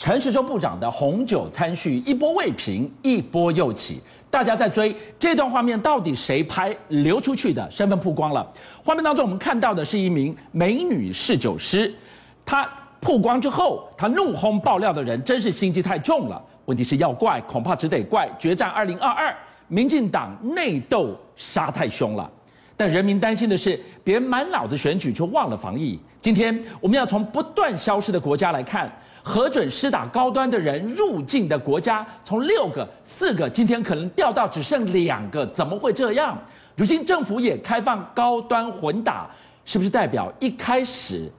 陈时中部长的红酒餐叙一波未平，一波又起，大家在追这段画面到底谁拍流出去的？身份曝光了。画面当中我们看到的是一名美女侍酒师，她曝光之后，她怒轰爆料的人真是心机太重了。问题是要怪，恐怕只得怪决战二零二二，民进党内斗杀太凶了。但人民担心的是，别满脑子选举就忘了防疫。今天我们要从不断消失的国家来看。核准施打高端的人入境的国家，从六个、四个，今天可能掉到只剩两个，怎么会这样？如今政府也开放高端混打，是不是代表一开始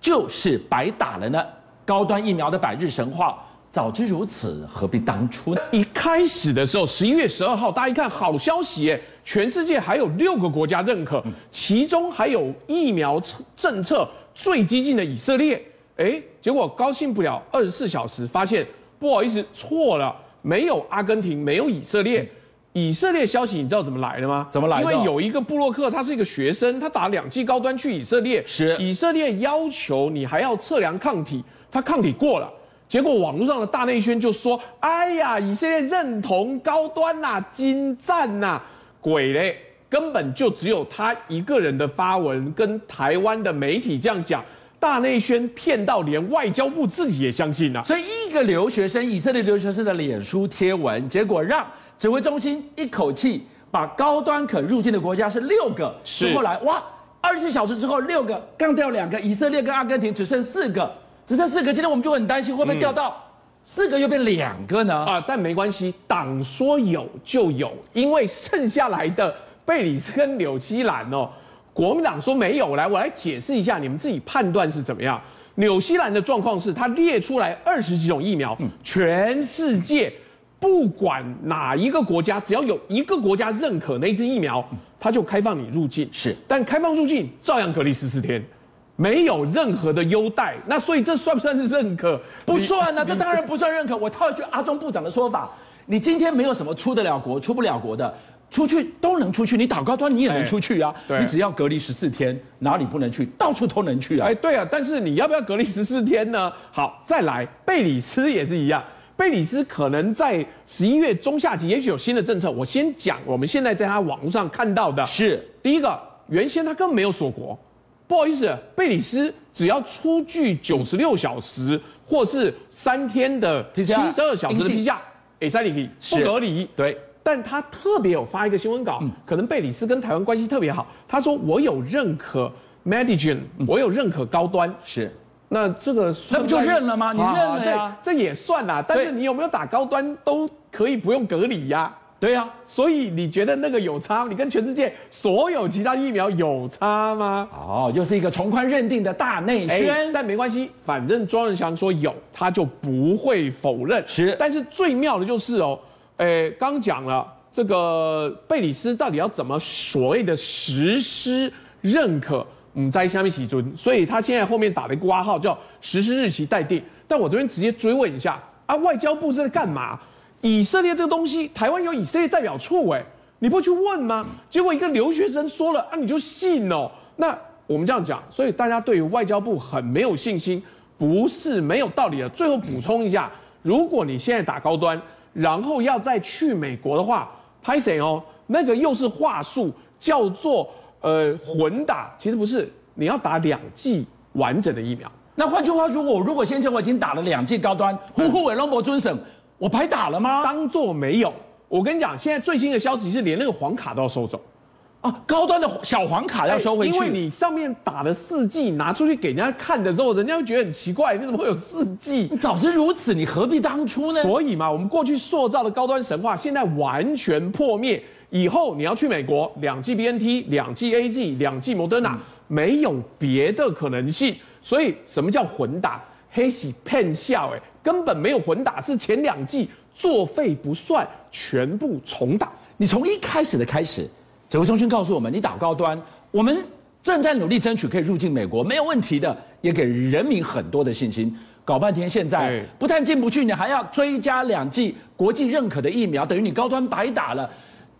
就是白打了呢？高端疫苗的百日神话，早知如此，何必当初呢？一开始的时候，十一月十二号，大家一看好消息耶，全世界还有六个国家认可，其中还有疫苗政策最激进的以色列。哎，结果高兴不了，二十四小时发现不好意思错了，没有阿根廷，没有以色列。以色列消息你知道怎么来的吗？怎么来的？因为有一个布洛克，他是一个学生，他打两剂高端去以色列，是以色列要求你还要测量抗体，他抗体过了，结果网络上的大内宣就说：“哎呀，以色列认同高端呐、啊，精湛呐、啊，鬼嘞，根本就只有他一个人的发文，跟台湾的媒体这样讲。”大内宣骗到连外交部自己也相信了，所以一个留学生，以色列留学生的脸书贴文，结果让指挥中心一口气把高端可入境的国家是六个，是。后来哇，二十四小时之后六个干掉两个，以色列跟阿根廷只剩四个，只剩四个，今天我们就很担心会不会掉到四个又变两个呢？啊，但没关系，党说有就有，因为剩下来的贝里斯跟纽西兰哦。国民党说没有，来，我来解释一下，你们自己判断是怎么样。纽西兰的状况是，他列出来二十几种疫苗，全世界不管哪一个国家，只要有一个国家认可那支疫苗，他就开放你入境。是，但开放入境照样隔离十四天，没有任何的优待。那所以这算不算是认可？不算啊，这当然不算认可。我套一句阿中部长的说法，你今天没有什么出得了国、出不了国的。出去都能出去，你打高端你也能出去啊！对，你只要隔离十四天，哪里不能去？到处都能去啊！哎，对啊，但是你要不要隔离十四天呢？好，再来，贝里斯也是一样，贝里斯可能在十一月中下旬，也许有新的政策。我先讲，我们现在在他网络上看到的是第一个，原先他根本没有锁国，不好意思，贝里斯只要出具九十六小时或是三天的七十二小时的 PCR，哎，三里不隔离，对。但他特别有发一个新闻稿，可能贝里斯跟台湾关系特别好。他说：“我有认可 Medigen，我有认可高端。”是，那这个那不就认了吗？你认了呀，这这也算啦。但是你有没有打高端都可以不用隔离呀？对呀。所以你觉得那个有差？你跟全世界所有其他疫苗有差吗？哦，又是一个从宽认定的大内宣。但没关系，反正庄人祥说有，他就不会否认。是，但是最妙的就是哦。诶，刚讲了这个贝里斯到底要怎么所谓的实施认可？嗯，在下面写准，所以他现在后面打了一个括号，叫实施日期待定。但我这边直接追问一下啊，外交部是在干嘛？以色列这个东西，台湾有以色列代表处，诶，你不去问吗？结果一个留学生说了啊，你就信哦？那我们这样讲，所以大家对于外交部很没有信心，不是没有道理的。最后补充一下，如果你现在打高端。然后要再去美国的话，拍谁哦？那个又是话术，叫做呃混打，其实不是，你要打两剂完整的疫苗。那换句话说，我如果先前我已经打了两剂高端，呼呼伟龙博尊省，我白打了吗？当做没有。我跟你讲，现在最新的消息是连那个黄卡都要收走。啊，高端的小黄卡要收回去，因为你上面打了四剂，拿出去给人家看的时候，人家会觉得很奇怪，你怎么会有四剂？你早知如此，你何必当初呢？所以嘛，我们过去塑造的高端神话，现在完全破灭。以后你要去美国，两剂 BNT，两剂 AG 两剂莫德纳，没有别的可能性。所以什么叫混打？黑喜骗笑，哎，根本没有混打，是前两季作废不算，全部重打。你从一开始的开始。指挥中心告诉我们：“你打高端，我们正在努力争取可以入境美国，没有问题的，也给人民很多的信心。搞半天，现在不但进不去，你还要追加两剂国际认可的疫苗，等于你高端白打了。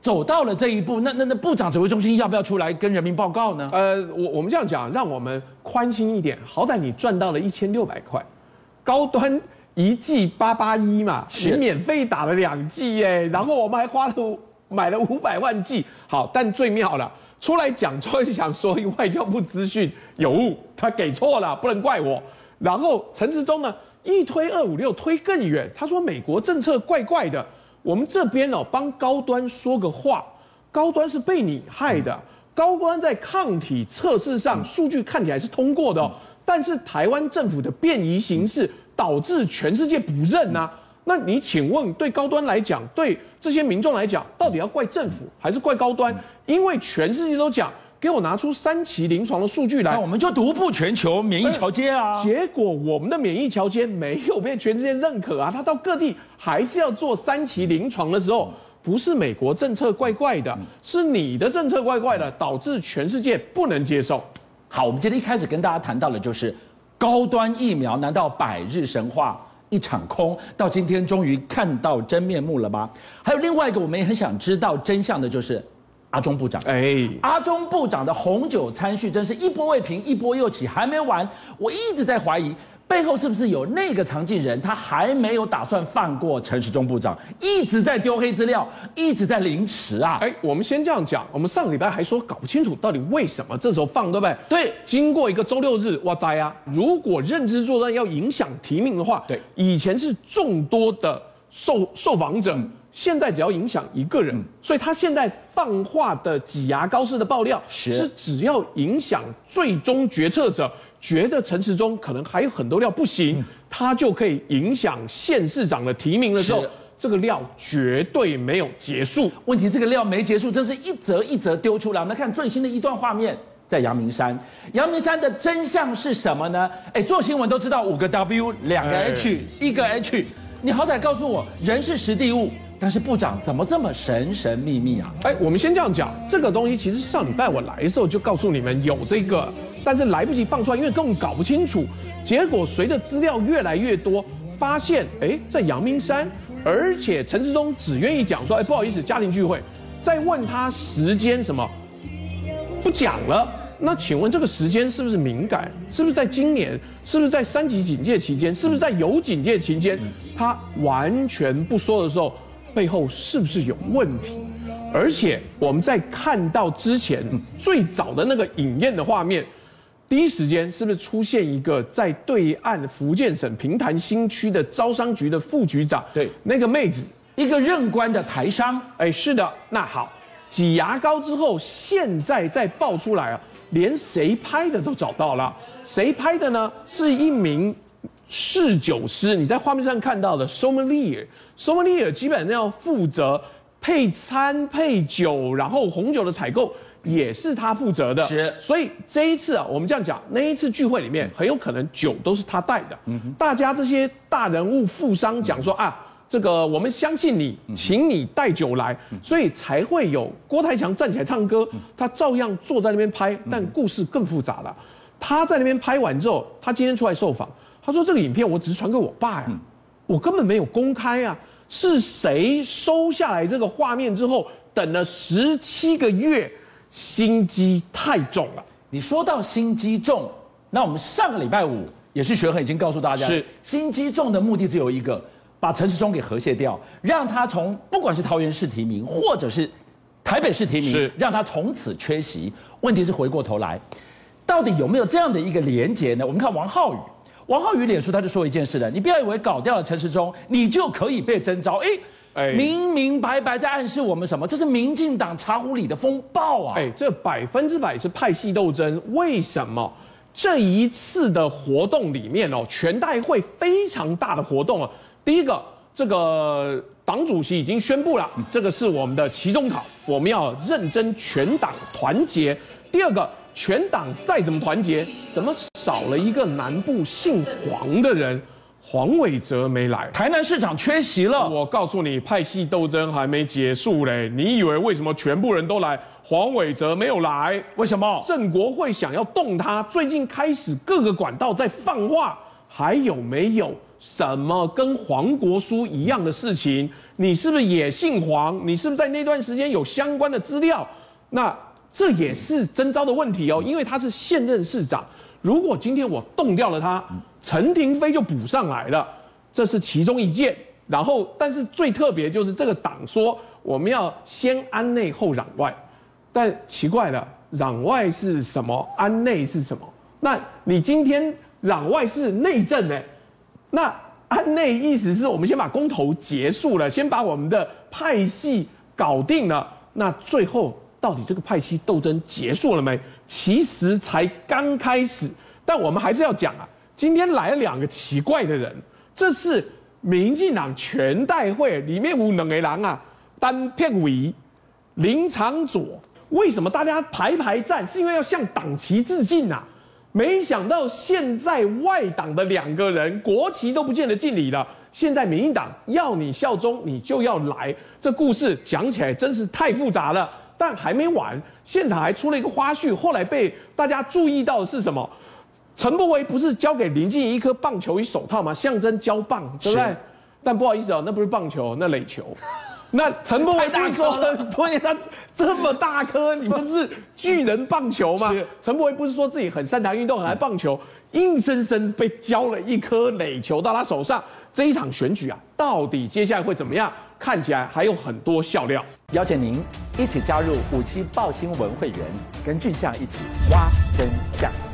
走到了这一步，那那那部长指挥中心要不要出来跟人民报告呢？呃，我我们这样讲，让我们宽心一点，好歹你赚到了一千六百块，高端一剂八八一嘛，是你免费打了两剂耶，然后我们还花了买了五百万剂。好，但最妙了，出来讲出来讲说外交部资讯有误，他给错了，不能怪我。然后陈时中呢一推二五六推更远，他说美国政策怪怪的，我们这边哦帮高端说个话，高端是被你害的，高端在抗体测试上数据看起来是通过的哦，但是台湾政府的便宜形式。导致全世界不认呐、啊？那你请问，对高端来讲，对这些民众来讲，到底要怪政府还是怪高端？因为全世界都讲，给我拿出三期临床的数据来，那我们就独步全球免疫桥接啊。结果我们的免疫桥接没有被全世界认可啊，他到各地还是要做三期临床的时候，不是美国政策怪怪的，是你的政策怪怪的，导致全世界不能接受。好，我们今天一开始跟大家谈到的就是。高端疫苗难道百日神话一场空？到今天终于看到真面目了吗？还有另外一个我们也很想知道真相的，就是阿中部长。哎，阿中部长的红酒餐叙真是一波未平一波又起，还没完。我一直在怀疑。背后是不是有那个常进人？他还没有打算放过陈时中部长，一直在丢黑资料，一直在凌迟啊！哎，我们先这样讲，我们上个礼拜还说搞不清楚到底为什么这时候放，对不对？对。经过一个周六日，哇塞啊！如果认知作战要影响提名的话，对，以前是众多的受受访者，嗯、现在只要影响一个人，嗯、所以他现在放话的挤牙膏式的爆料，是，是只要影响最终决策者。觉得陈时中可能还有很多料不行，嗯、他就可以影响县市长的提名的时候，这个料绝对没有结束。问题这个料没结束，真是一则一则丢出来。我们来看最新的一段画面，在阳明山。阳明山的真相是什么呢？哎，做新闻都知道五个 W，两个 H，哎、一个 H。你好歹告诉我，人是实地物，但是部长怎么这么神神秘秘啊？哎，我们先这样讲，这个东西其实上礼拜我来的时候就告诉你们有这个。但是来不及放出来，因为根本搞不清楚。结果随着资料越来越多，发现哎，在阳明山，而且陈志忠只愿意讲说，哎，不好意思，家庭聚会。再问他时间什么，不讲了。那请问这个时间是不是敏感？是不是在今年？是不是在三级警戒期间？是不是在有警戒期间？他完全不说的时候，背后是不是有问题？而且我们在看到之前最早的那个影院的画面。第一时间是不是出现一个在对岸福建省平潭新区的招商局的副局长？对，那个妹子，一个任官的台商。哎，是的。那好，挤牙膏之后，现在再爆出来啊，连谁拍的都找到了。谁拍的呢？是一名侍酒师。你在画面上看到的 sommelier，sommelier 基本上要负责配餐、配酒，然后红酒的采购。也是他负责的，是，所以这一次啊，我们这样讲，那一次聚会里面很有可能酒都是他带的。嗯哼，大家这些大人物富商讲说啊，这个我们相信你，请你带酒来，所以才会有郭台强站起来唱歌，他照样坐在那边拍，但故事更复杂了。他在那边拍完之后，他今天出来受访，他说这个影片我只是传给我爸呀，我根本没有公开啊，是谁收下来这个画面之后，等了十七个月。心机太重了。你说到心机重，那我们上个礼拜五也是学恒已经告诉大家，是心机重的目的只有一个，把陈时中给和谐掉，让他从不管是桃园市提名或者是台北市提名，是让他从此缺席。问题是回过头来，到底有没有这样的一个连结呢？我们看王浩宇，王浩宇脸书他就说一件事的，你不要以为搞掉了陈时中，你就可以被征召。诶哎，明明白白在暗示我们什么？这是民进党茶壶里的风暴啊！哎，这百分之百是派系斗争。为什么这一次的活动里面哦，全代会非常大的活动啊？第一个，这个党主席已经宣布了，这个是我们的期中考，我们要认真全党团结。第二个，全党再怎么团结，怎么少了一个南部姓黄的人？黄伟哲没来，台南市长缺席了。我告诉你，派系斗争还没结束嘞。你以为为什么全部人都来，黄伟哲没有来？为什么？郑国会想要动他，最近开始各个管道在放话，还有没有什么跟黄国书一样的事情？你是不是也姓黄？你是不是在那段时间有相关的资料？那这也是征召的问题哦，因为他是现任市长。如果今天我动掉了他，陈廷妃就补上来了。这是其中一件。然后，但是最特别就是这个党说我们要先安内后攘外，但奇怪了，攘外是什么？安内是什么？那你今天攘外是内政呢？那安内意思是我们先把公投结束了，先把我们的派系搞定了。那最后到底这个派系斗争结束了没？其实才刚开始。但我们还是要讲啊，今天来了两个奇怪的人，这是。民进党全代会里面有两个人啊，单片委林昶佐，为什么大家排排站？是因为要向党旗致敬啊！没想到现在外党的两个人国旗都不见得敬礼了。现在民进党要你效忠，你就要来。这故事讲起来真是太复杂了。但还没完，现场还出了一个花絮，后来被大家注意到的是什么？陈柏惟不是交给林静怡一颗棒球与手套吗？象征交棒，对不对？但不好意思哦，那不是棒球，那垒球。那陈柏惟不是说，对，他这么大颗，你不是 巨人棒球吗？陈柏惟不是说自己很擅长运动，很爱棒球，硬生生被交了一颗垒球到他手上。这一场选举啊，到底接下来会怎么样？看起来还有很多笑料。邀请您一起加入五七报新闻会员，跟俊相一起挖真相。